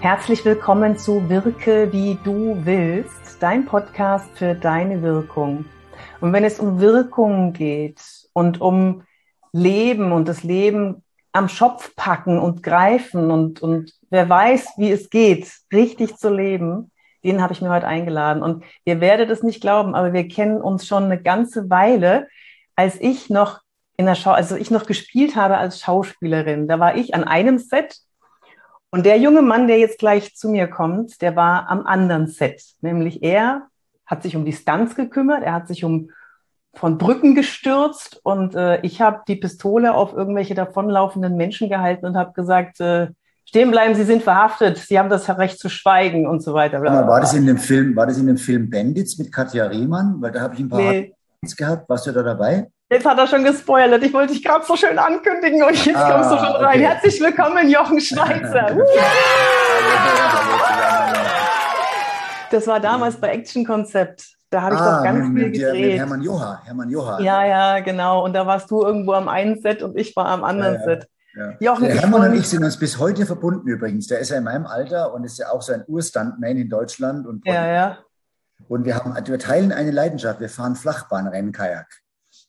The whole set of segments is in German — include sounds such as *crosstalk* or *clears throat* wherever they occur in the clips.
Herzlich willkommen zu Wirke wie du willst, dein Podcast für deine Wirkung. Und wenn es um Wirkung geht und um Leben und das Leben am Schopf packen und greifen und, und wer weiß, wie es geht, richtig zu leben, den habe ich mir heute eingeladen. Und ihr werdet es nicht glauben, aber wir kennen uns schon eine ganze Weile, als ich noch in der Schau, also ich noch gespielt habe als Schauspielerin. Da war ich an einem Set und der junge Mann, der jetzt gleich zu mir kommt, der war am anderen Set. Nämlich er hat sich um die Stunts gekümmert, er hat sich um von Brücken gestürzt und äh, ich habe die Pistole auf irgendwelche davonlaufenden Menschen gehalten und habe gesagt, äh, stehen bleiben, Sie sind verhaftet, Sie haben das Recht zu schweigen und so weiter. Mal, war das in dem Film, war das in dem Film Bandits mit Katja Riemann? Weil da habe ich ein paar nee. gehabt. Warst du da dabei? Jetzt hat er schon gespoilert. Ich wollte dich gerade so schön ankündigen und jetzt ah, kommst du schon rein. Okay. Herzlich willkommen, Jochen Schweizer. *laughs* das war damals bei Action Konzept. Da habe ich ah, doch ganz mit, viel gedreht. Mit Hermann Joha, Hermann Joha. Ja, ja, genau. Und da warst du irgendwo am einen Set und ich war am anderen ja, ja. Set. Ja. Jochen, der Hermann und ich sind uns bis heute verbunden übrigens. Der ist ja in meinem Alter und ist ja auch so ein Urstuntman in Deutschland. Und, ja, ja. und wir, haben, wir teilen eine Leidenschaft. Wir fahren Flachbahnrennen, Kajak.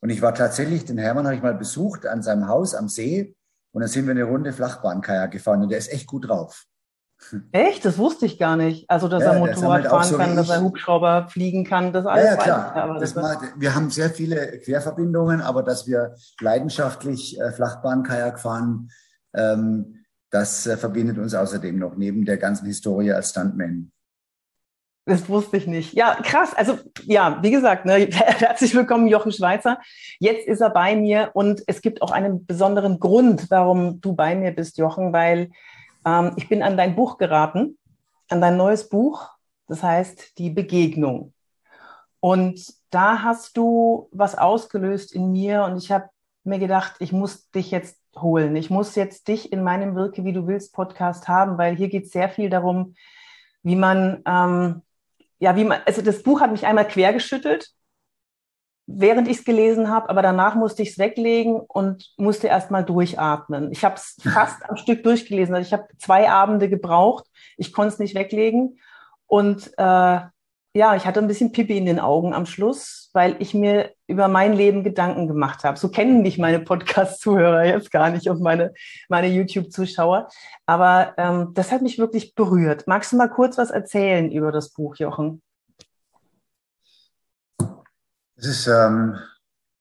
Und ich war tatsächlich, den Hermann habe ich mal besucht an seinem Haus am See. Und dann sind wir eine Runde Flachbahnkajak gefahren und der ist echt gut drauf. Echt? Das wusste ich gar nicht. Also, dass ja, er Motorrad fahren so kann, dass er Hubschrauber fliegen kann, das alles. Ja, ja klar. Das das wir haben sehr viele Querverbindungen, aber dass wir leidenschaftlich äh, Flachbahnkajak fahren, ähm, das äh, verbindet uns außerdem noch neben der ganzen Historie als Stuntman. Das wusste ich nicht. Ja, krass. Also ja, wie gesagt, ne, *laughs* herzlich willkommen, Jochen Schweizer. Jetzt ist er bei mir und es gibt auch einen besonderen Grund, warum du bei mir bist, Jochen, weil ähm, ich bin an dein Buch geraten, an dein neues Buch, das heißt Die Begegnung. Und da hast du was ausgelöst in mir und ich habe mir gedacht, ich muss dich jetzt holen. Ich muss jetzt dich in meinem Wirke, wie du willst, Podcast haben, weil hier geht es sehr viel darum, wie man, ähm, ja, wie man, also das Buch hat mich einmal quergeschüttelt während ich es gelesen habe, aber danach musste ich es weglegen und musste erst mal durchatmen. Ich habe es *laughs* fast am Stück durchgelesen. Also ich habe zwei Abende gebraucht. Ich konnte es nicht weglegen. Und äh, ja, ich hatte ein bisschen Pipi in den Augen am Schluss, weil ich mir über mein Leben Gedanken gemacht habe. So kennen mich meine Podcast-Zuhörer jetzt gar nicht und meine, meine YouTube-Zuschauer. Aber ähm, das hat mich wirklich berührt. Magst du mal kurz was erzählen über das Buch, Jochen? Es ist ähm,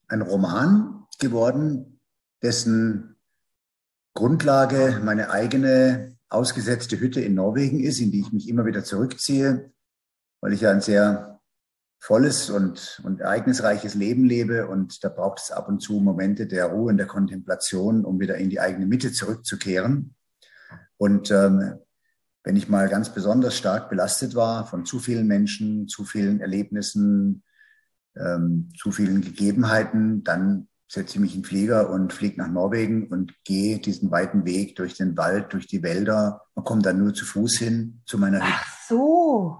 ein Roman geworden, dessen Grundlage meine eigene ausgesetzte Hütte in Norwegen ist, in die ich mich immer wieder zurückziehe, weil ich ja ein sehr volles und, und ereignisreiches Leben lebe und da braucht es ab und zu Momente der Ruhe und der Kontemplation, um wieder in die eigene Mitte zurückzukehren. Und ähm, wenn ich mal ganz besonders stark belastet war von zu vielen Menschen, zu vielen Erlebnissen, ähm, zu vielen Gegebenheiten, dann setze ich mich in den Flieger und fliege nach Norwegen und gehe diesen weiten Weg durch den Wald, durch die Wälder und komme dann nur zu Fuß hin zu meiner Hütte. Ach so.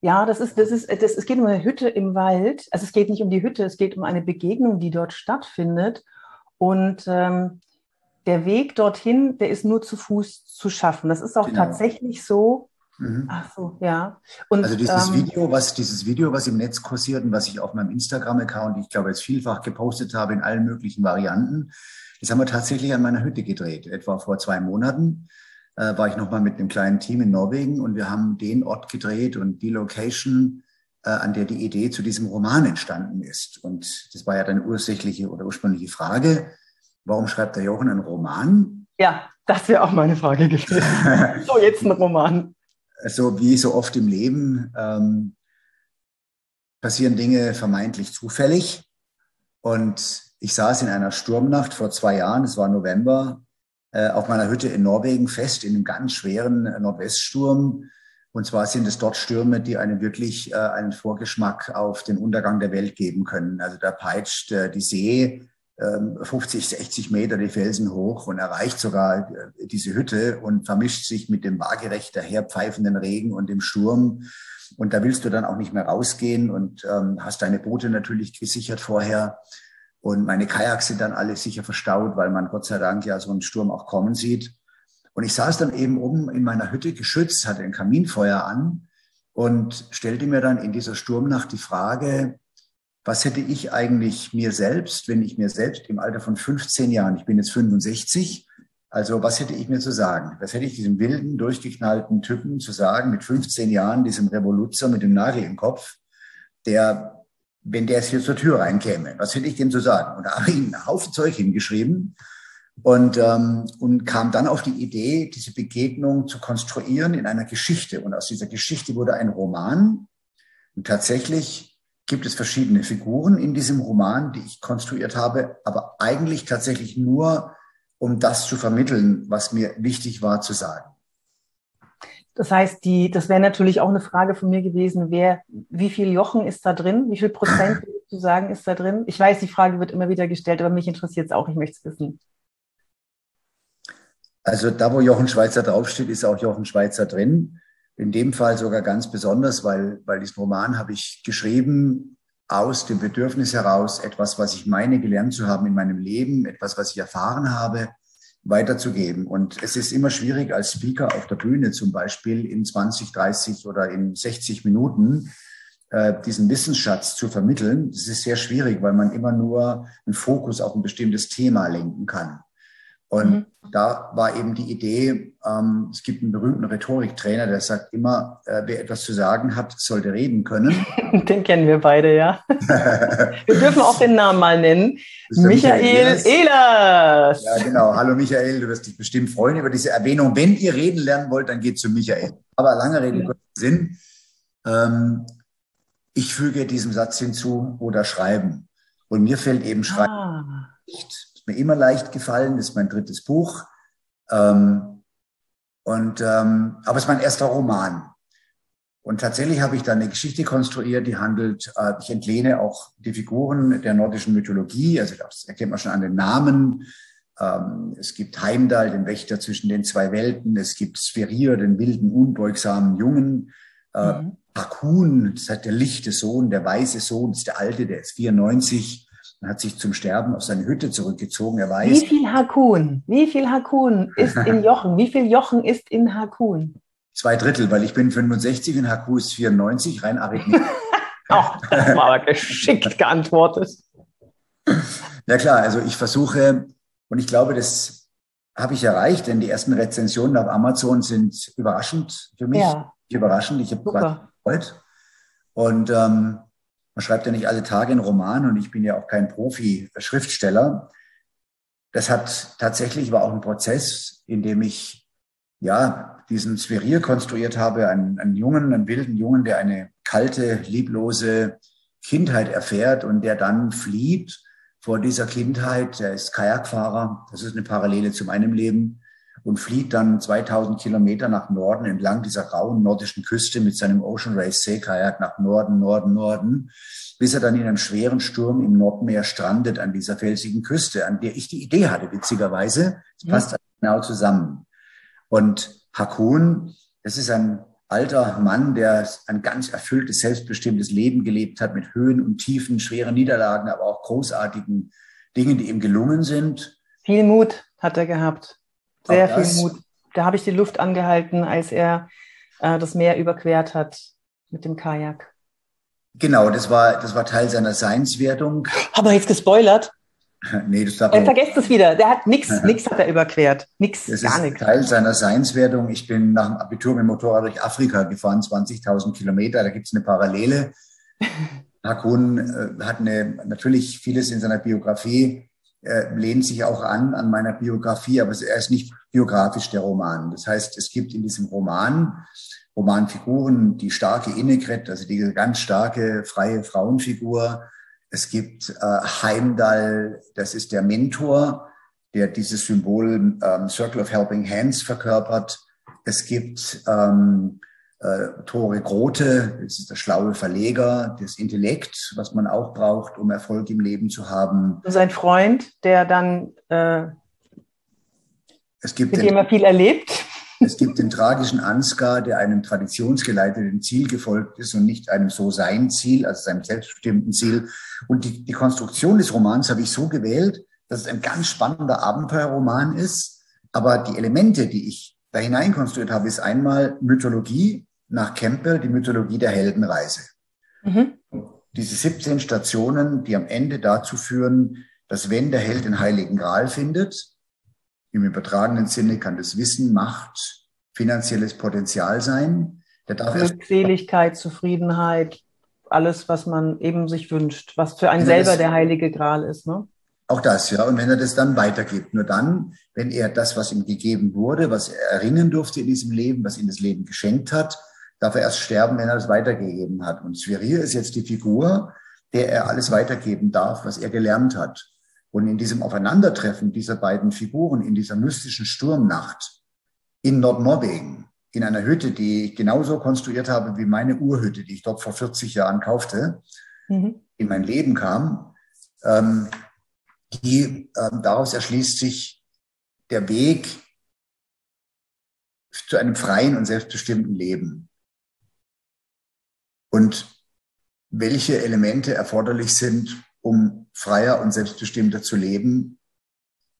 Ja, das ist, das ist, das, es geht um eine Hütte im Wald. Also es geht nicht um die Hütte, es geht um eine Begegnung, die dort stattfindet. Und ähm, der Weg dorthin, der ist nur zu Fuß zu schaffen. Das ist auch genau. tatsächlich so. Mhm. Ach so, ja. Und, also dieses ähm, Video, was dieses Video, was im Netz kursiert und was ich auf meinem Instagram-Account, ich glaube jetzt vielfach gepostet habe in allen möglichen Varianten, das haben wir tatsächlich an meiner Hütte gedreht. Etwa vor zwei Monaten äh, war ich nochmal mit einem kleinen Team in Norwegen und wir haben den Ort gedreht und die Location, äh, an der die Idee zu diesem Roman entstanden ist. Und das war ja dann ursächliche oder ursprüngliche Frage. Warum schreibt der Jochen einen Roman? Ja, das wäre auch meine Frage gewesen. *laughs* so, jetzt ein Roman so wie so oft im Leben ähm, passieren Dinge vermeintlich zufällig. Und ich saß in einer Sturmnacht vor zwei Jahren, es war November, auf meiner Hütte in Norwegen fest in einem ganz schweren Nordweststurm. Und zwar sind es dort Stürme, die einen wirklich äh, einen Vorgeschmack auf den Untergang der Welt geben können. Also da peitscht äh, die See 50, ähm, 60 Meter die Felsen hoch und erreicht sogar äh, diese Hütte und vermischt sich mit dem waagerecht daherpfeifenden Regen und dem Sturm. Und da willst du dann auch nicht mehr rausgehen und ähm, hast deine Boote natürlich gesichert vorher. Und meine Kajaks sind dann alle sicher verstaut, weil man Gott sei Dank ja so einen Sturm auch kommen sieht. Und ich saß dann eben oben in meiner Hütte geschützt, hatte ein Kaminfeuer an und stellte mir dann in dieser Sturmnacht die Frage, was hätte ich eigentlich mir selbst, wenn ich mir selbst im Alter von 15 Jahren, ich bin jetzt 65, also was hätte ich mir zu sagen? Was hätte ich diesem wilden, durchgeknallten Typen zu sagen mit 15 Jahren, diesem Revoluzer mit dem Nagel im Kopf, der, wenn der jetzt hier zur Tür reinkäme, was hätte ich dem zu sagen? Und da habe ich einen Haufen Zeug hingeschrieben und, ähm, und kam dann auf die Idee, diese Begegnung zu konstruieren in einer Geschichte. Und aus dieser Geschichte wurde ein Roman. Und tatsächlich gibt es verschiedene Figuren in diesem Roman, die ich konstruiert habe, aber eigentlich tatsächlich nur um das zu vermitteln, was mir wichtig war zu sagen. Das heißt, die, das wäre natürlich auch eine Frage von mir gewesen, wer, wie viel Jochen ist da drin? Wie viel Prozent *laughs* du sagen ist da drin? Ich weiß, die Frage wird immer wieder gestellt, aber mich interessiert es auch, ich möchte es wissen. Also da, wo Jochen Schweizer draufsteht, ist auch Jochen Schweizer drin. In dem Fall sogar ganz besonders, weil, weil diesen Roman habe ich geschrieben aus dem Bedürfnis heraus, etwas, was ich meine gelernt zu haben in meinem Leben, etwas, was ich erfahren habe, weiterzugeben. Und es ist immer schwierig als Speaker auf der Bühne zum Beispiel in 20, 30 oder in 60 Minuten äh, diesen Wissensschatz zu vermitteln. Das ist sehr schwierig, weil man immer nur einen Fokus auf ein bestimmtes Thema lenken kann. Und mhm. da war eben die Idee, ähm, es gibt einen berühmten Rhetoriktrainer, der sagt immer, äh, wer etwas zu sagen hat, sollte reden können. *laughs* den kennen wir beide, ja. *laughs* wir dürfen auch den Namen mal nennen. Michael, Michael Ehlers. Ja, genau. Hallo Michael, du wirst dich bestimmt freuen über diese Erwähnung. Wenn ihr reden lernen wollt, dann geht zu Michael. Aber lange Rede, ja. Sinn. Ähm, ich füge diesem Satz hinzu oder schreiben. Und mir fällt eben Schreiben ah. nicht mir immer leicht gefallen, das ist mein drittes Buch. Ähm, und, ähm, aber es ist mein erster Roman. Und tatsächlich habe ich da eine Geschichte konstruiert, die handelt, äh, ich entlehne auch die Figuren der nordischen Mythologie, also das erkennt man schon an den Namen. Ähm, es gibt Heimdall, den Wächter zwischen den zwei Welten. Es gibt Sphärier, den wilden, unbeugsamen Jungen. Äh, mhm. Hakun, das ist der lichte Sohn, der weiße Sohn, das ist der alte, der ist 94 und hat sich zum Sterben auf seine Hütte zurückgezogen. Er weiß. Wie viel Hakun? Wie viel Hakun ist in *laughs* Jochen? Wie viel Jochen ist in Hakun? Zwei Drittel, weil ich bin 65 und Haku ist 94, rein arithmetisch. *laughs* Ach, das war aber geschickt *laughs* geantwortet. Ja klar, also ich versuche, und ich glaube, das habe ich erreicht, denn die ersten Rezensionen auf Amazon sind überraschend für mich. Ja. Überraschend. Ich habe gefreut. Und ähm, man schreibt ja nicht alle Tage einen Roman und ich bin ja auch kein Profi-Schriftsteller. Das hat tatsächlich war auch ein Prozess, in dem ich ja diesen Sphärier konstruiert habe, einen, einen Jungen, einen wilden Jungen, der eine kalte, lieblose Kindheit erfährt und der dann flieht vor dieser Kindheit. Der ist Kajakfahrer. Das ist eine Parallele zu meinem Leben und flieht dann 2000 Kilometer nach Norden entlang dieser rauen nordischen Küste mit seinem Ocean Race Seekajak nach Norden, Norden, Norden, bis er dann in einem schweren Sturm im Nordmeer strandet an dieser felsigen Küste, an der ich die Idee hatte, witzigerweise. Es passt genau zusammen. Und Hakun, das ist ein alter Mann, der ein ganz erfülltes, selbstbestimmtes Leben gelebt hat mit Höhen und Tiefen, schweren Niederlagen, aber auch großartigen Dingen, die ihm gelungen sind. Viel Mut hat er gehabt. Sehr viel Mut. Da habe ich die Luft angehalten, als er äh, das Meer überquert hat mit dem Kajak. Genau, das war, das war Teil seiner Seinswertung. Aber jetzt gespoilert? *laughs* nee, das darf er vergesst es wieder. Der hat nichts, nichts hat er überquert. Nichts, gar nichts. Teil seiner Seinswertung. Ich bin nach dem Abitur mit dem Motorrad durch Afrika gefahren, 20.000 Kilometer. Da gibt es eine Parallele. *laughs* Hakun äh, hat eine, natürlich vieles in seiner Biografie äh, lehnt sich auch an an meiner Biografie, aber er ist nicht biografisch der Roman. Das heißt, es gibt in diesem Roman Romanfiguren, die starke Innegret, also die ganz starke freie Frauenfigur. Es gibt äh, Heimdall, das ist der Mentor, der dieses Symbol ähm, Circle of Helping Hands verkörpert. Es gibt ähm, äh, Tore Grote, das ist der schlaue Verleger, das Intellekt, was man auch braucht, um Erfolg im Leben zu haben. Sein Freund, der dann äh, es gibt mit den, dem er viel erlebt. Es gibt den tragischen Ansgar, der einem traditionsgeleiteten Ziel gefolgt ist und nicht einem So-Sein-Ziel, also seinem selbstbestimmten Ziel. Und die, die Konstruktion des Romans habe ich so gewählt, dass es ein ganz spannender Abenteuerroman ist, Aber die Elemente, die ich da hineinkonstruiert habe, ist einmal Mythologie nach Campbell, die Mythologie der Heldenreise. Mhm. Diese 17 Stationen, die am Ende dazu führen, dass wenn der Held den Heiligen Gral findet, im übertragenen Sinne kann das Wissen, Macht, finanzielles Potenzial sein. Der darf Glückseligkeit, Zufriedenheit, alles, was man eben sich wünscht, was für einen selber der Heilige Gral ist. Ne? Auch das, ja. Und wenn er das dann weitergibt, nur dann, wenn er das, was ihm gegeben wurde, was er erringen durfte in diesem Leben, was ihm das Leben geschenkt hat, darf er erst sterben, wenn er es weitergegeben hat. Und Sverir ist jetzt die Figur, der er alles weitergeben darf, was er gelernt hat. Und in diesem Aufeinandertreffen dieser beiden Figuren, in dieser mystischen Sturmnacht in Nordnorwegen, in einer Hütte, die ich genauso konstruiert habe wie meine Urhütte, die ich dort vor 40 Jahren kaufte, mhm. in mein Leben kam, ähm, die, ähm, daraus erschließt sich der Weg zu einem freien und selbstbestimmten Leben. Und welche Elemente erforderlich sind, um freier und selbstbestimmter zu leben.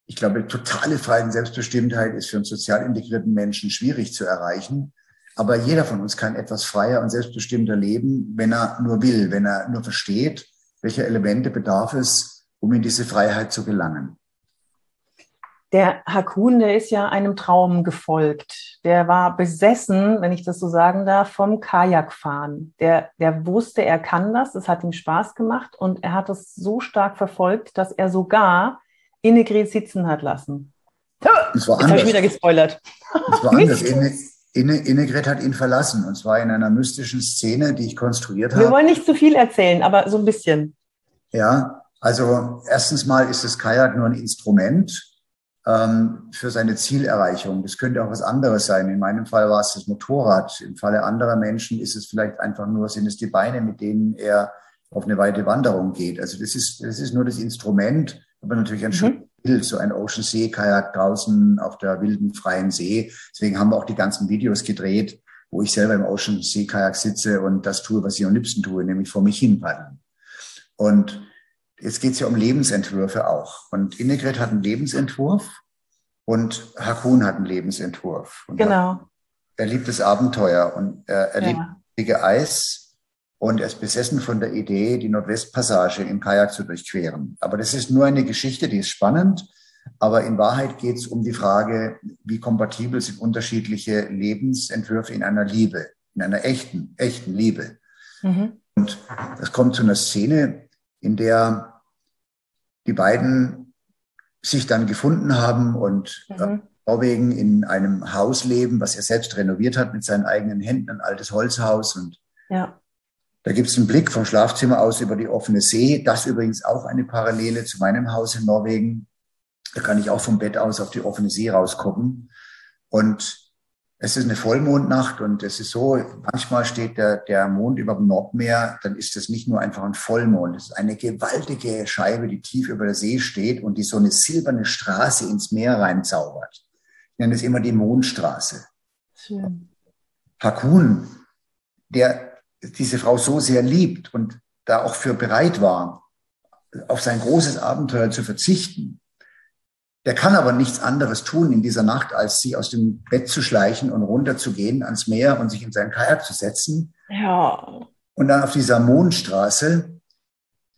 Ich glaube, totale Freiheit und Selbstbestimmtheit ist für einen sozial integrierten Menschen schwierig zu erreichen. Aber jeder von uns kann etwas freier und selbstbestimmter leben, wenn er nur will, wenn er nur versteht, welche Elemente bedarf es, um in diese Freiheit zu gelangen. Der Hakun, der ist ja einem Traum gefolgt. Der war besessen, wenn ich das so sagen darf, vom Kajakfahren. Der, der wusste, er kann das, es hat ihm Spaß gemacht und er hat es so stark verfolgt, dass er sogar Innegret sitzen hat lassen. Das war Jetzt habe ich wieder gespoilert. Das war anders. Inne, Inne, Innegret hat ihn verlassen und zwar in einer mystischen Szene, die ich konstruiert habe. Wir wollen nicht zu viel erzählen, aber so ein bisschen. Ja, also erstens mal ist das Kajak nur ein Instrument ähm, für seine Zielerreichung. Das könnte auch was anderes sein. In meinem Fall war es das Motorrad. Im Falle anderer Menschen ist es vielleicht einfach nur, sind es die Beine, mit denen er auf eine weite Wanderung geht. Also das ist, das ist nur das Instrument, aber natürlich ein mhm. schönes Bild, so ein Ocean See Kajak draußen auf der wilden freien See. Deswegen haben wir auch die ganzen Videos gedreht, wo ich selber im Ocean See Kajak sitze und das tue, was ich am liebsten tue, nämlich vor mich hin paddeln. Und Jetzt geht es ja um Lebensentwürfe auch. Und Innegret hat einen Lebensentwurf und Hakun hat einen Lebensentwurf. Und genau. Er liebt das Abenteuer und er, er ja. liebt das Eis und er ist besessen von der Idee, die Nordwestpassage im Kajak zu durchqueren. Aber das ist nur eine Geschichte, die ist spannend. Aber in Wahrheit geht es um die Frage, wie kompatibel sind unterschiedliche Lebensentwürfe in einer Liebe, in einer echten, echten Liebe. Mhm. Und das kommt zu einer Szene, in der die beiden sich dann gefunden haben und mhm. Äh, Norwegen in einem Haus leben, was er selbst renoviert hat mit seinen eigenen Händen, ein altes Holzhaus. Und ja. da gibt es einen Blick vom Schlafzimmer aus über die offene See. Das übrigens auch eine Parallele zu meinem Haus in Norwegen. Da kann ich auch vom Bett aus auf die offene See rausgucken. Und es ist eine Vollmondnacht und es ist so, manchmal steht der, der Mond über dem Nordmeer, dann ist das nicht nur einfach ein Vollmond, es ist eine gewaltige Scheibe, die tief über der See steht und die so eine silberne Straße ins Meer reinzaubert. Ich nenne es immer die Mondstraße. Schön. Hakun, der diese Frau so sehr liebt und da auch für bereit war, auf sein großes Abenteuer zu verzichten, der kann aber nichts anderes tun in dieser Nacht, als sie aus dem Bett zu schleichen und runterzugehen ans Meer und sich in seinen Kajak zu setzen. Ja. Und dann auf dieser Mondstraße,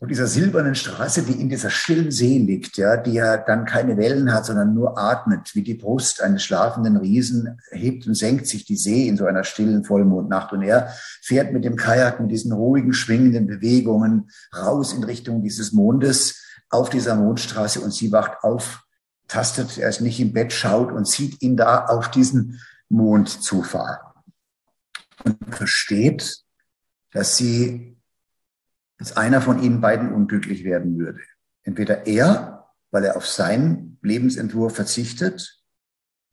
auf dieser silbernen Straße, die in dieser stillen See liegt, ja, die ja dann keine Wellen hat, sondern nur atmet, wie die Brust eines schlafenden Riesen, hebt und senkt sich die See in so einer stillen Vollmondnacht. Und er fährt mit dem Kajak mit diesen ruhigen, schwingenden Bewegungen raus in Richtung dieses Mondes auf dieser Mondstraße und sie wacht auf tastet, er ist nicht im Bett, schaut und sieht ihn da auf diesen Mond zufahren. Und versteht, dass sie, dass einer von ihnen beiden unglücklich werden würde. Entweder er, weil er auf seinen Lebensentwurf verzichtet,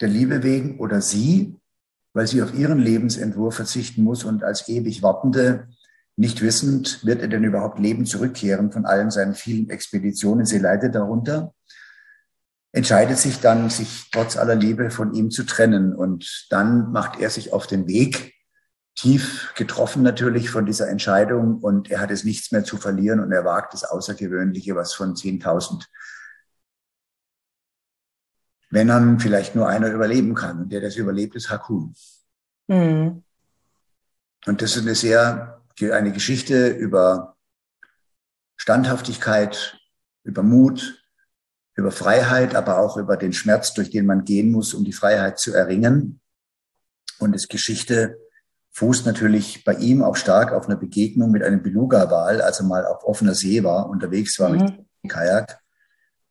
der Liebe wegen, oder sie, weil sie auf ihren Lebensentwurf verzichten muss und als ewig Wartende nicht wissend, wird er denn überhaupt Leben zurückkehren von allen seinen vielen Expeditionen. Sie leidet darunter entscheidet sich dann, sich trotz aller Liebe von ihm zu trennen. Und dann macht er sich auf den Weg, tief getroffen natürlich von dieser Entscheidung. Und er hat es nichts mehr zu verlieren und er wagt das Außergewöhnliche, was von 10.000 wenn dann vielleicht nur einer überleben kann. Und der, der es überlebt, ist Hakun. Mhm. Und das ist eine sehr, eine Geschichte über Standhaftigkeit, über Mut, über Freiheit, aber auch über den Schmerz, durch den man gehen muss, um die Freiheit zu erringen. Und das Geschichte fußt natürlich bei ihm auch stark auf einer Begegnung mit einem Beluga-Wal, also mal auf offener See war, unterwegs war mhm. mit dem Kajak.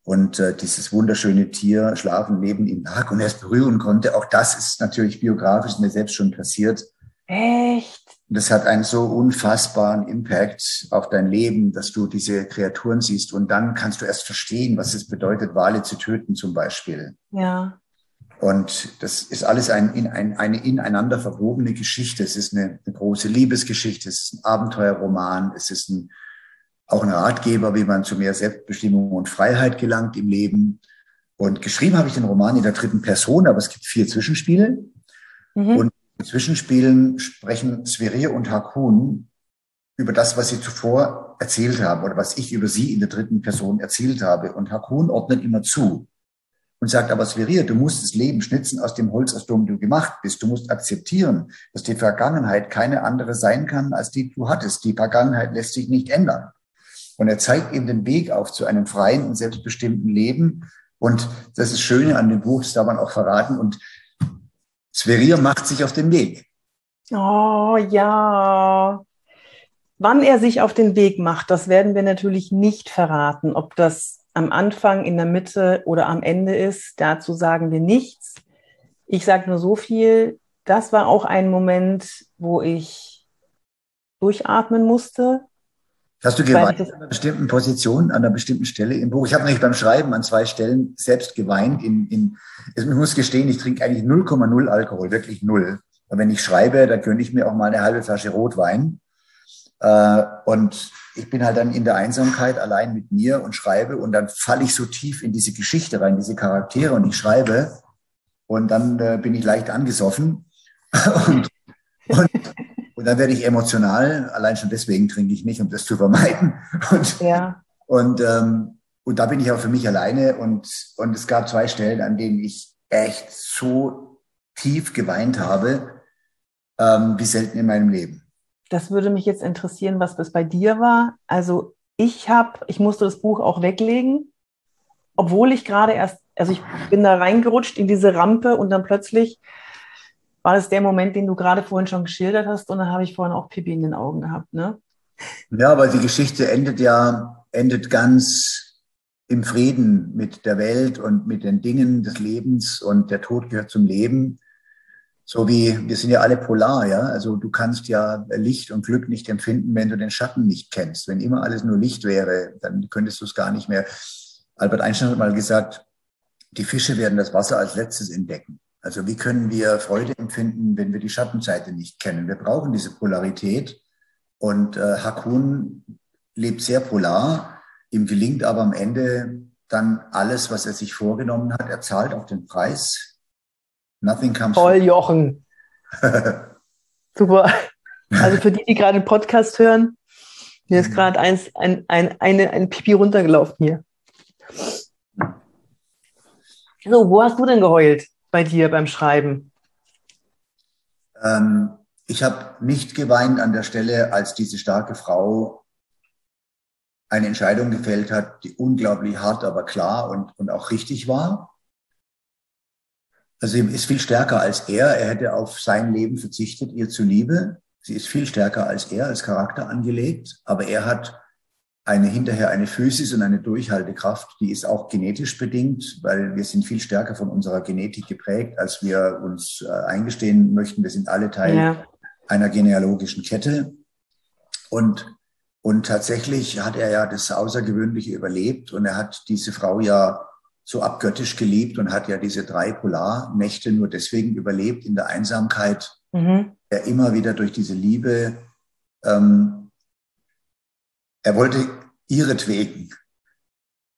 Und äh, dieses wunderschöne Tier schlafen neben ihm lag und er es berühren konnte. Auch das ist natürlich biografisch mir selbst schon passiert. Echt? Das hat einen so unfassbaren Impact auf dein Leben, dass du diese Kreaturen siehst und dann kannst du erst verstehen, was es bedeutet, Wale zu töten zum Beispiel. Ja. Und das ist alles ein, ein, eine ineinander verwobene Geschichte. Es ist eine, eine, große Liebesgeschichte, es ist ein Abenteuerroman, es ist ein, auch ein Ratgeber, wie man zu mehr Selbstbestimmung und Freiheit gelangt im Leben. Und geschrieben habe ich den Roman in der dritten Person, aber es gibt vier Zwischenspiele. Mhm. Und in Zwischenspielen sprechen Sverir und Hakun über das, was sie zuvor erzählt haben oder was ich über sie in der dritten Person erzählt habe. Und Hakun ordnet immer zu und sagt, aber Sverir, du musst das Leben schnitzen aus dem Holz, aus dem du gemacht bist. Du musst akzeptieren, dass die Vergangenheit keine andere sein kann, als die du hattest. Die Vergangenheit lässt sich nicht ändern. Und er zeigt ihm den Weg auf zu einem freien und selbstbestimmten Leben. Und das ist Schöne an dem Buch, das darf man auch verraten. Und Sverir macht sich auf den Weg. Oh ja. Wann er sich auf den Weg macht, das werden wir natürlich nicht verraten. Ob das am Anfang, in der Mitte oder am Ende ist, dazu sagen wir nichts. Ich sage nur so viel, das war auch ein Moment, wo ich durchatmen musste, Hast du geweint an einer bestimmten Position, an einer bestimmten Stelle im Buch? Ich habe nämlich beim Schreiben an zwei Stellen selbst geweint. In, in, ich muss gestehen, ich trinke eigentlich 0,0 Alkohol, wirklich null. Und wenn ich schreibe, dann gönne ich mir auch mal eine halbe Flasche Rotwein. Äh, und ich bin halt dann in der Einsamkeit allein mit mir und schreibe und dann falle ich so tief in diese Geschichte rein, diese Charaktere und ich schreibe und dann äh, bin ich leicht angesoffen *laughs* und, und und dann werde ich emotional, allein schon deswegen trinke ich nicht, um das zu vermeiden. *laughs* Und, ja. und, ähm, und da bin ich auch für mich alleine. Und, und es gab zwei Stellen, an denen ich echt so tief geweint habe, ähm, wie selten in meinem Leben. Das würde mich jetzt interessieren, was das bei dir war. Also ich habe, ich musste das Buch auch weglegen, obwohl ich gerade erst, also ich bin da reingerutscht in diese Rampe und dann plötzlich war das der Moment, den du gerade vorhin schon geschildert hast und dann habe ich vorhin auch Pipi in den Augen gehabt, ne? Ja, aber die Geschichte endet ja, endet ganz im Frieden mit der Welt und mit den Dingen des Lebens und der Tod gehört zum Leben. So wie, wir sind ja alle polar, ja. Also du kannst ja Licht und Glück nicht empfinden, wenn du den Schatten nicht kennst. Wenn immer alles nur Licht wäre, dann könntest du es gar nicht mehr. Albert Einstein hat mal gesagt, die Fische werden das Wasser als letztes entdecken. Also wie können wir Freude empfinden, wenn wir die Schattenseite nicht kennen? Wir brauchen diese Polarität. Und äh, Hakun lebt sehr polar. Ihm gelingt aber am Ende dann alles, was er sich vorgenommen hat. Er zahlt auch den Preis. Nothing comes. Voll Jochen. *laughs* Super. Also für die, die gerade den Podcast hören, mir ist mhm. gerade eins, ein, ein, eine, ein Pipi runtergelaufen hier. So, wo hast du denn geheult? Bei dir beim Schreiben? Ähm, ich habe nicht geweint an der Stelle, als diese starke Frau eine Entscheidung gefällt hat, die unglaublich hart, aber klar und, und auch richtig war. Also sie ist viel stärker als er. Er hätte auf sein Leben verzichtet, ihr zuliebe. Sie ist viel stärker als er, als Charakter angelegt. Aber er hat eine hinterher eine Physis und eine Durchhaltekraft, die ist auch genetisch bedingt, weil wir sind viel stärker von unserer Genetik geprägt, als wir uns äh, eingestehen möchten. Wir sind alle Teil ja. einer genealogischen Kette. Und, und tatsächlich hat er ja das Außergewöhnliche überlebt und er hat diese Frau ja so abgöttisch geliebt und hat ja diese drei Polarnächte nur deswegen überlebt in der Einsamkeit, mhm. er immer wieder durch diese Liebe ähm, er wollte ihretwegen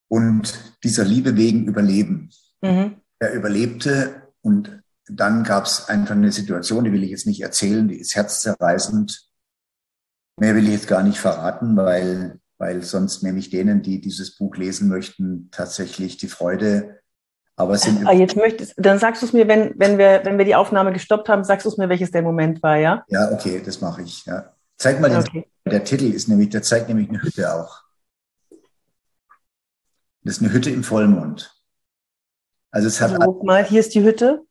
und dieser Liebe wegen überleben. Mhm. Er überlebte und dann gab es einfach eine Situation, die will ich jetzt nicht erzählen, die ist herzzerreißend. Mehr will ich jetzt gar nicht verraten, weil, weil sonst nämlich denen, die dieses Buch lesen möchten, tatsächlich die Freude Aber es sind ah, jetzt möchtest, dann sagst du es mir, wenn, wenn, wir, wenn wir die Aufnahme gestoppt haben, sagst du es mir, welches der Moment war, ja? Ja, okay, das mache ich. Ja. Zeig mal den, okay. der Titel ist nämlich, der zeigt nämlich eine Hütte auch. Das ist eine Hütte im Vollmond. Also es hat. Also, mal, hier ist die Hütte.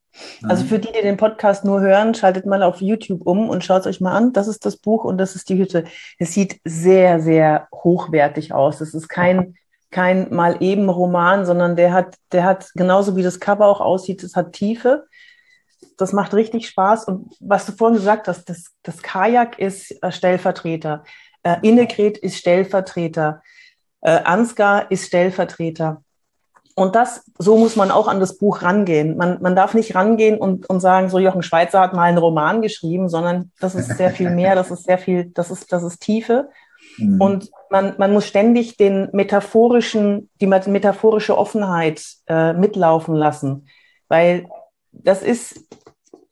Also mhm. für die, die den Podcast nur hören, schaltet mal auf YouTube um und schaut es euch mal an. Das ist das Buch und das ist die Hütte. Es sieht sehr, sehr hochwertig aus. Es ist kein kein mal eben Roman, sondern der hat, der hat genauso wie das Cover auch aussieht, es hat Tiefe. Das macht richtig Spaß. Und was du vorhin gesagt hast, das, das Kajak ist äh, Stellvertreter, äh, Innegret ist Stellvertreter, äh, Ansgar ist Stellvertreter. Und das, so muss man auch an das Buch rangehen. Man, man darf nicht rangehen und, und sagen, so Jochen Schweizer hat mal einen Roman geschrieben, sondern das ist sehr viel mehr, das ist sehr viel, das ist, das ist Tiefe. Mhm. Und man, man muss ständig den metaphorischen, die metaphorische Offenheit äh, mitlaufen lassen, weil das ist,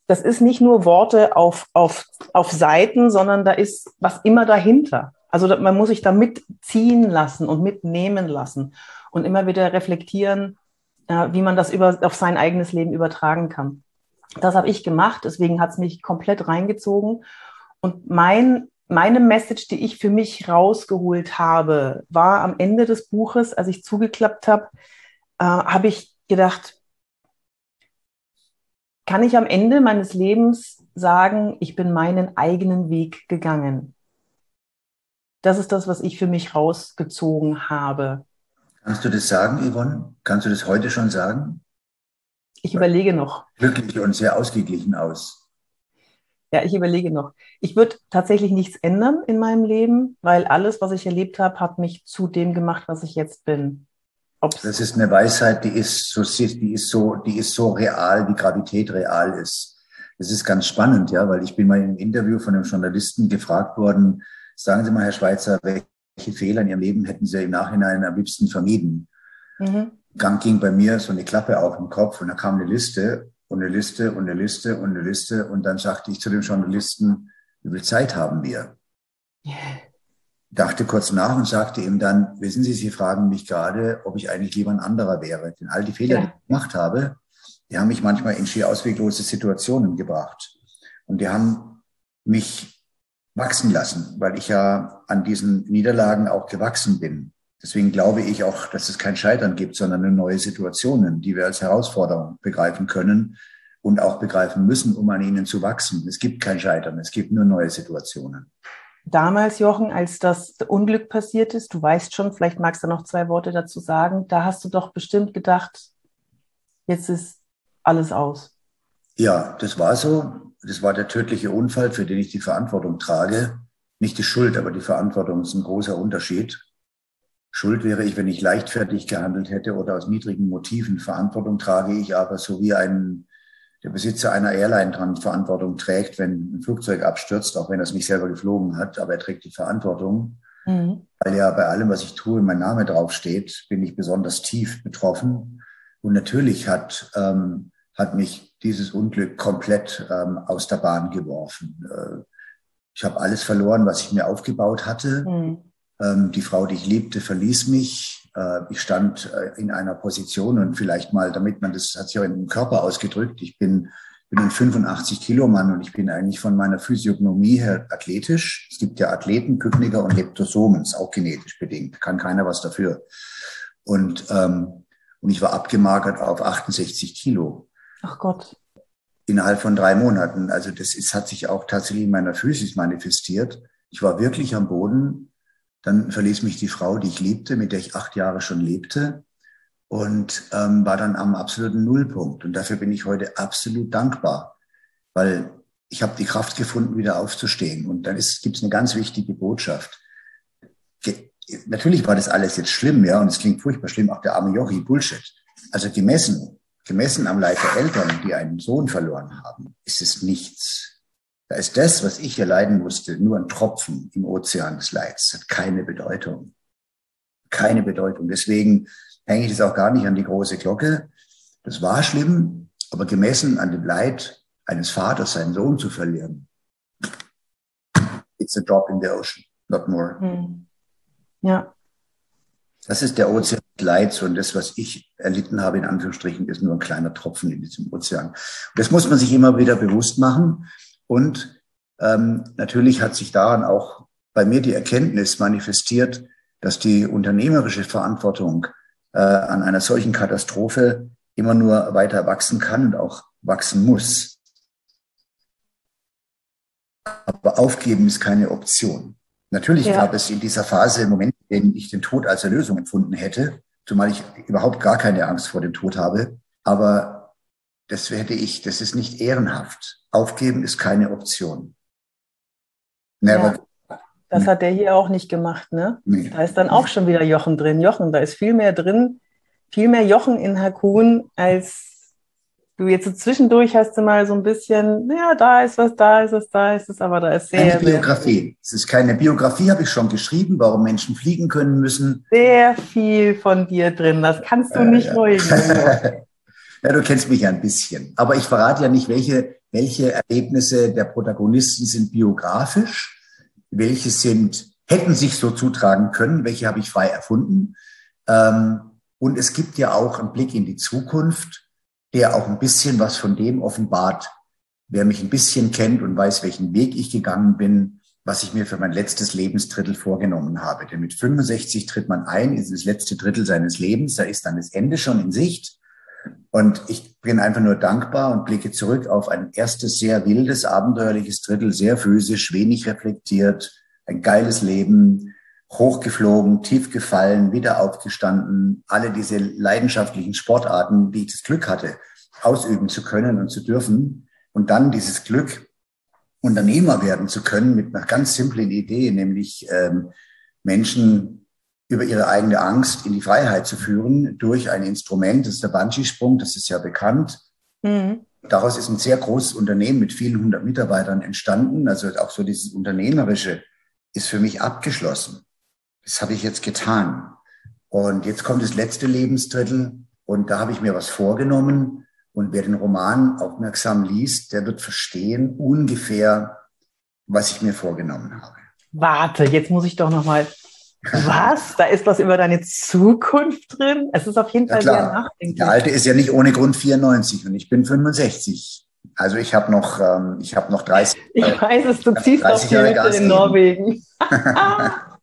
das ist nicht nur Worte auf, auf, auf Seiten, sondern da ist was immer dahinter. Also man muss sich da mitziehen lassen und mitnehmen lassen und immer wieder reflektieren, äh, wie man das über, auf sein eigenes Leben übertragen kann. Das habe ich gemacht, deswegen hat es mich komplett reingezogen. Und mein meine Message, die ich für mich rausgeholt habe, war am Ende des Buches, als ich zugeklappt habe, äh, habe ich gedacht, kann ich am Ende meines Lebens sagen, ich bin meinen eigenen Weg gegangen. Das ist das, was ich für mich rausgezogen habe. Kannst du das sagen, Yvonne? Kannst du das heute schon sagen? Ich überlege noch. Glücklich und sehr ausgeglichen aus. Ja, ich überlege noch. Ich würde tatsächlich nichts ändern in meinem Leben, weil alles, was ich erlebt habe, hat mich zu dem gemacht, was ich jetzt bin. Ob's das ist eine Weisheit, die ist so, die ist so, die ist so real, wie Gravität real ist. Das ist ganz spannend, ja, weil ich bin mal im Interview von einem Journalisten gefragt worden, sagen Sie mal, Herr Schweizer, welche Fehler in Ihrem Leben hätten Sie im Nachhinein am liebsten vermieden? Mhm. Gang ging bei mir so eine Klappe auf den Kopf und da kam eine Liste und eine Liste und eine Liste und eine Liste. Und dann sagte ich zu dem Journalisten, wie viel Zeit haben wir? Dachte kurz nach und sagte ihm dann, wissen Sie, Sie fragen mich gerade, ob ich eigentlich lieber ein anderer wäre. Denn all die Fehler, ja. die ich gemacht habe, die haben mich manchmal in schier ausweglose Situationen gebracht. Und die haben mich wachsen lassen, weil ich ja an diesen Niederlagen auch gewachsen bin. Deswegen glaube ich auch, dass es kein Scheitern gibt, sondern neue Situationen, die wir als Herausforderung begreifen können und auch begreifen müssen, um an ihnen zu wachsen. Es gibt kein Scheitern, es gibt nur neue Situationen. Damals, Jochen, als das Unglück passiert ist, du weißt schon, vielleicht magst du noch zwei Worte dazu sagen, da hast du doch bestimmt gedacht, jetzt ist alles aus. Ja, das war so. Das war der tödliche Unfall, für den ich die Verantwortung trage. Nicht die Schuld, aber die Verantwortung ist ein großer Unterschied. Schuld wäre ich, wenn ich leichtfertig gehandelt hätte oder aus niedrigen Motiven. Verantwortung trage ich aber so wie ein, der Besitzer einer Airline dran Verantwortung trägt, wenn ein Flugzeug abstürzt, auch wenn er es nicht selber geflogen hat, aber er trägt die Verantwortung. Mhm. Weil ja bei allem, was ich tue, mein Name draufsteht, bin ich besonders tief betroffen. Und natürlich hat, ähm, hat mich dieses Unglück komplett ähm, aus der Bahn geworfen. Äh, ich habe alles verloren, was ich mir aufgebaut hatte. Mhm. Ähm, die Frau, die ich liebte, verließ mich. Äh, ich stand äh, in einer Position und vielleicht mal, damit man das hat sich auch in dem Körper ausgedrückt. Ich bin, bin ein 85 Kilo Mann und ich bin eigentlich von meiner Physiognomie her athletisch. Es gibt ja Athleten, Kypniker und Leptosomen, ist auch genetisch bedingt. Kann keiner was dafür. Und, ähm, und ich war abgemagert auf 68 Kilo. Ach Gott. Innerhalb von drei Monaten. Also das ist, hat sich auch tatsächlich in meiner Physis manifestiert. Ich war wirklich am Boden dann verließ mich die Frau, die ich liebte, mit der ich acht Jahre schon lebte und ähm, war dann am absoluten Nullpunkt. Und dafür bin ich heute absolut dankbar, weil ich habe die Kraft gefunden, wieder aufzustehen. Und dann gibt es eine ganz wichtige Botschaft. Ge Natürlich war das alles jetzt schlimm, ja, und es klingt furchtbar schlimm, auch der arme Jochi, Bullshit. Also gemessen, gemessen am Leid der Eltern, die einen Sohn verloren haben, ist es nichts. Da ist das, was ich hier leiden musste, nur ein Tropfen im Ozean des Leids. Hat keine Bedeutung. Keine Bedeutung. Deswegen hänge ich das auch gar nicht an die große Glocke. Das war schlimm, aber gemessen an dem Leid eines Vaters, seinen Sohn zu verlieren, it's a drop in the ocean, not more. Hm. Ja. Das ist der Ozean Leids und das, was ich erlitten habe, in Anführungsstrichen, ist nur ein kleiner Tropfen in diesem Ozean. Das muss man sich immer wieder bewusst machen. Und ähm, natürlich hat sich daran auch bei mir die Erkenntnis manifestiert, dass die unternehmerische Verantwortung äh, an einer solchen Katastrophe immer nur weiter wachsen kann und auch wachsen muss. Aber aufgeben ist keine Option. Natürlich ja. gab es in dieser Phase Momente, in denen ich den Tod als Erlösung empfunden hätte, zumal ich überhaupt gar keine Angst vor dem Tod habe. Aber das werde ich, das ist nicht ehrenhaft. Aufgeben ist keine Option. Never. Ja, das hat der hier auch nicht gemacht, ne? Nee. Da ist dann auch schon wieder Jochen drin. Jochen, da ist viel mehr drin, viel mehr Jochen in Hakun als du jetzt so zwischendurch hast du mal so ein bisschen, ja, da ist was, da ist was, da ist es, aber da ist sehr. Eine Biografie. Es ist keine Biografie, habe ich schon geschrieben, warum Menschen fliegen können müssen. Sehr viel von dir drin, das kannst du äh, nicht ja. *laughs* ja, du kennst mich ja ein bisschen. Aber ich verrate ja nicht, welche, welche Erlebnisse der Protagonisten sind biografisch, welche sind, hätten sich so zutragen können, welche habe ich frei erfunden. Ähm, und es gibt ja auch einen Blick in die Zukunft der auch ein bisschen was von dem offenbart. Wer mich ein bisschen kennt und weiß, welchen Weg ich gegangen bin, was ich mir für mein letztes Lebensdrittel vorgenommen habe. Denn mit 65 tritt man ein in das letzte Drittel seines Lebens, da ist dann das Ende schon in Sicht. Und ich bin einfach nur dankbar und blicke zurück auf ein erstes sehr wildes, abenteuerliches Drittel, sehr physisch, wenig reflektiert, ein geiles Leben, hochgeflogen, tief gefallen, wieder aufgestanden, alle diese leidenschaftlichen Sportarten, die ich das Glück hatte, ausüben zu können und zu dürfen. Und dann dieses Glück, Unternehmer werden zu können mit einer ganz simplen Idee, nämlich ähm, Menschen über ihre eigene Angst in die Freiheit zu führen durch ein Instrument, das ist der Bungee-Sprung, das ist ja bekannt. Mhm. Daraus ist ein sehr großes Unternehmen mit vielen hundert Mitarbeitern entstanden. Also auch so dieses Unternehmerische ist für mich abgeschlossen das habe ich jetzt getan. Und jetzt kommt das letzte Lebensdrittel und da habe ich mir was vorgenommen. Und wer den Roman aufmerksam liest, der wird verstehen ungefähr, was ich mir vorgenommen habe. Warte, jetzt muss ich doch noch mal. Was? Da ist was über deine Zukunft drin? Es ist auf jeden Fall ja, sehr nachdenklich. Der Alte ist ja nicht ohne Grund 94 und ich bin 65. Also ich habe noch, ähm, ich habe noch 30. Ich weiß es, du ziehst auf die Hütte in Norwegen. *laughs* *laughs*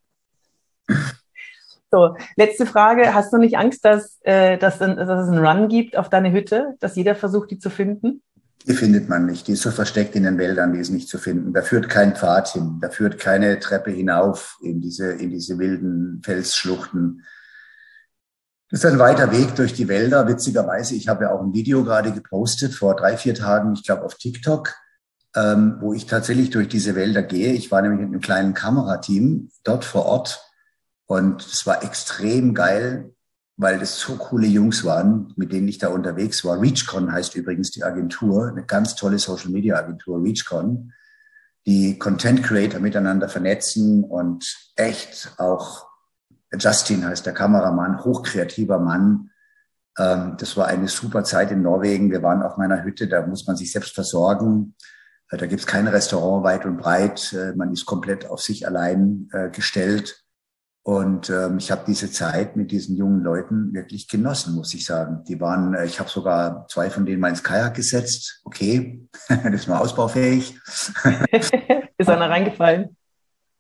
So, letzte Frage. Hast du nicht Angst, dass, äh, dass, dass es einen Run gibt auf deine Hütte, dass jeder versucht, die zu finden? Die findet man nicht. Die ist so versteckt in den Wäldern, die ist nicht zu finden. Da führt kein Pfad hin. Da führt keine Treppe hinauf in diese, in diese wilden Felsschluchten. Das ist ein weiter Weg durch die Wälder. Witzigerweise, ich habe ja auch ein Video gerade gepostet vor drei, vier Tagen, ich glaube auf TikTok, ähm, wo ich tatsächlich durch diese Wälder gehe. Ich war nämlich mit einem kleinen Kamerateam dort vor Ort und es war extrem geil, weil das so coole Jungs waren, mit denen ich da unterwegs war. ReachCon heißt übrigens die Agentur, eine ganz tolle Social Media Agentur, ReachCon, die Content Creator miteinander vernetzen und echt auch Justin heißt der Kameramann, hochkreativer Mann. Ähm, das war eine super Zeit in Norwegen. Wir waren auf meiner Hütte, da muss man sich selbst versorgen. Äh, da gibt's kein Restaurant weit und breit. Äh, man ist komplett auf sich allein äh, gestellt. Und ähm, ich habe diese Zeit mit diesen jungen Leuten wirklich genossen, muss ich sagen. Die waren, äh, ich habe sogar zwei von denen mal ins Kajak gesetzt. Okay, *laughs* das ist nur ausbaufähig. *laughs* ist einer reingefallen?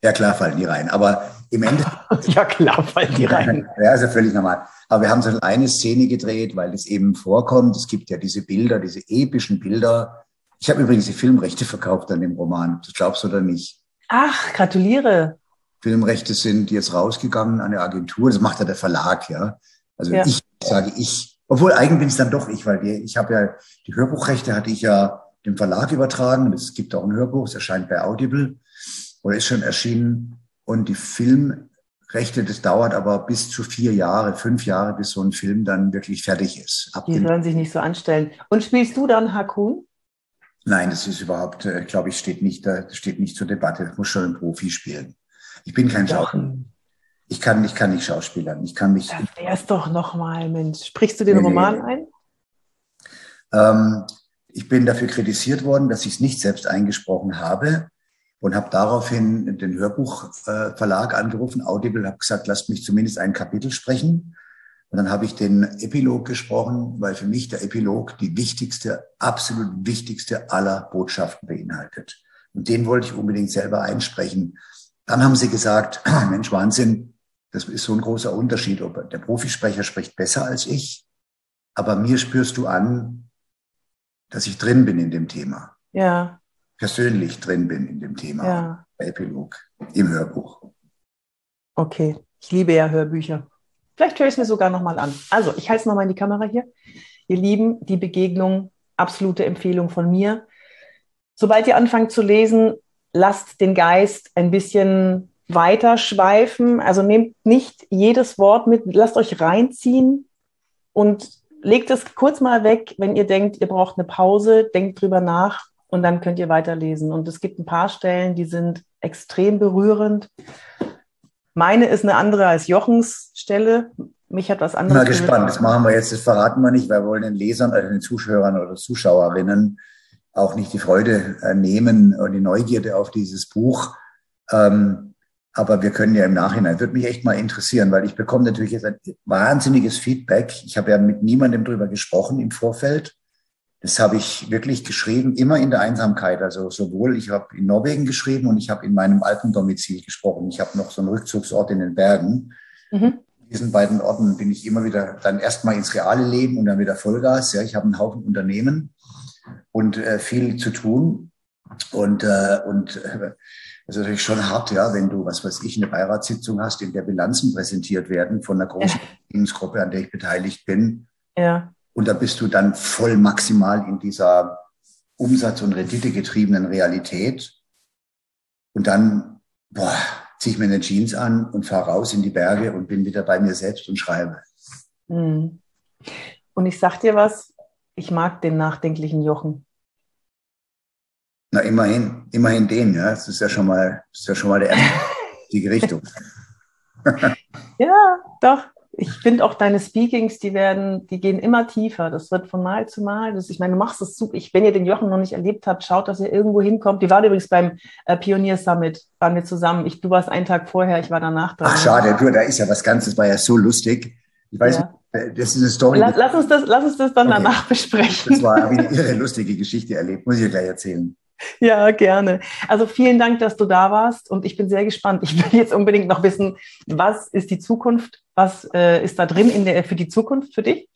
Ja, klar fallen die rein. Aber im Endeffekt. *laughs* ja, klar fallen die rein. ja, ist ja völlig normal. Aber wir haben so eine Szene gedreht, weil es eben vorkommt. Es gibt ja diese Bilder, diese epischen Bilder. Ich habe übrigens die Filmrechte verkauft an dem Roman. Das glaubst du oder nicht? Ach, gratuliere. Filmrechte sind jetzt rausgegangen an der Agentur. Das macht ja der Verlag, ja. Also ja. ich sage ich, obwohl eigentlich bin es dann doch ich, weil wir, ich habe ja die Hörbuchrechte hatte ich ja dem Verlag übertragen. Es gibt auch ein Hörbuch, es erscheint bei Audible oder ist schon erschienen. Und die Filmrechte, das dauert aber bis zu vier Jahre, fünf Jahre, bis so ein Film dann wirklich fertig ist. Ab die sollen sich nicht so anstellen. Und spielst du dann Hakun? Nein, das ist überhaupt, äh, glaube ich, steht nicht, das steht nicht zur Debatte. Das muss schon ein Profi spielen. Ich bin kein Schauspieler. Ich kann, ich kann nicht schauspielern. Ich kann mich. Das wär's doch nochmal, Mensch. Sprichst du den nee, Roman nee. ein? Ähm, ich bin dafür kritisiert worden, dass ich es nicht selbst eingesprochen habe. und habe daraufhin den Hörbuchverlag angerufen, Audible, habe gesagt, lasst mich zumindest ein Kapitel sprechen. Und dann habe ich den Epilog gesprochen, weil für mich der Epilog die wichtigste, absolut wichtigste aller Botschaften beinhaltet. Und den wollte ich unbedingt selber einsprechen. Dann haben sie gesagt, *clears throat* Mensch, Wahnsinn, das ist so ein großer Unterschied, ob der Profisprecher spricht besser als ich, aber mir spürst du an, dass ich drin bin in dem Thema. Ja. Persönlich drin bin in dem Thema. Ja. Epilog im Hörbuch. Okay, ich liebe ja Hörbücher. Vielleicht höre ich es mir sogar nochmal an. Also, ich halte es nochmal in die Kamera hier. Ihr Lieben, die Begegnung, absolute Empfehlung von mir. Sobald ihr anfangt zu lesen, lasst den Geist ein bisschen weiter schweifen. Also nehmt nicht jedes Wort mit, lasst euch reinziehen und legt es kurz mal weg, wenn ihr denkt, ihr braucht eine Pause, denkt drüber nach und dann könnt ihr weiterlesen. Und es gibt ein paar Stellen, die sind extrem berührend. Meine ist eine andere als Jochens Stelle. Mich hat was anderes. Ich bin mal gespannt. Das machen wir jetzt. Das verraten wir nicht. Wir wollen den Lesern, also den Zuschauern oder Zuschauerinnen auch nicht die Freude äh, nehmen und die Neugierde auf dieses Buch. Ähm, aber wir können ja im Nachhinein, würde mich echt mal interessieren, weil ich bekomme natürlich jetzt ein wahnsinniges Feedback. Ich habe ja mit niemandem drüber gesprochen im Vorfeld. Das habe ich wirklich geschrieben, immer in der Einsamkeit. Also sowohl, ich habe in Norwegen geschrieben und ich habe in meinem Alpendomizil gesprochen. Ich habe noch so einen Rückzugsort in den Bergen. Mhm. In diesen beiden Orten bin ich immer wieder dann erstmal ins reale Leben und dann wieder Vollgas. Ja, ich habe einen Haufen Unternehmen und äh, viel zu tun. Und, äh, und äh, das ist natürlich schon hart, ja, wenn du, was weiß ich, eine Beiratssitzung hast, in der Bilanzen präsentiert werden von einer großen Unternehmensgruppe, an der ich beteiligt bin. Ja. Und da bist du dann voll maximal in dieser Umsatz- und Rendite-getriebenen Realität. Und dann, boah, ziehe ich mir eine Jeans an und fahre raus in die Berge und bin wieder bei mir selbst und schreibe. Hm. Und ich sag dir was, ich mag den nachdenklichen Jochen. Na, immerhin, immerhin den, ja. Das ist ja schon mal, das ist ja schon mal der erste, *laughs* die Richtung. *laughs* ja, doch. Ich finde auch deine Speakings, die werden, die gehen immer tiefer. Das wird von Mal zu Mal. Das, ich meine, du machst das super. Ich, wenn ihr den Jochen noch nicht erlebt habt, schaut, dass ihr irgendwo hinkommt. Die waren übrigens beim äh, Pionier Summit, waren wir zusammen. Ich, du warst einen Tag vorher, ich war danach dran. Ach, schade, du, da ist ja was Ganzes, war ja so lustig. Ich weiß, ja. Äh, das ist eine Story. Lass, lass, uns, das, lass uns das dann okay. danach besprechen. Das war eine irre lustige Geschichte erlebt, muss ich dir gleich erzählen. Ja, gerne. Also vielen Dank, dass du da warst und ich bin sehr gespannt. Ich will jetzt unbedingt noch wissen, was ist die Zukunft? Was äh, ist da drin in der, für die Zukunft für dich?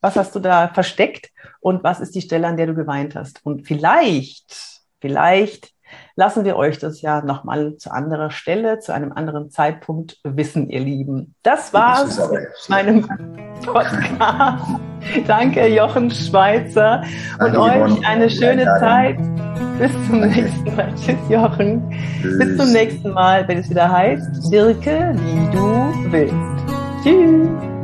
Was hast du da versteckt und was ist die Stelle, an der du geweint hast? Und vielleicht, vielleicht lassen wir euch das ja nochmal zu anderer Stelle, zu einem anderen Zeitpunkt wissen, ihr Lieben. Das war's das mit meinem Podcast. Danke, Jochen Schweizer. Und Danke, euch eine schöne Zeit. Bis zum Danke. nächsten Mal. Tschüss, Jochen. Tschüss. Bis zum nächsten Mal, wenn es wieder heißt, wirke, wie du willst. Tschüss.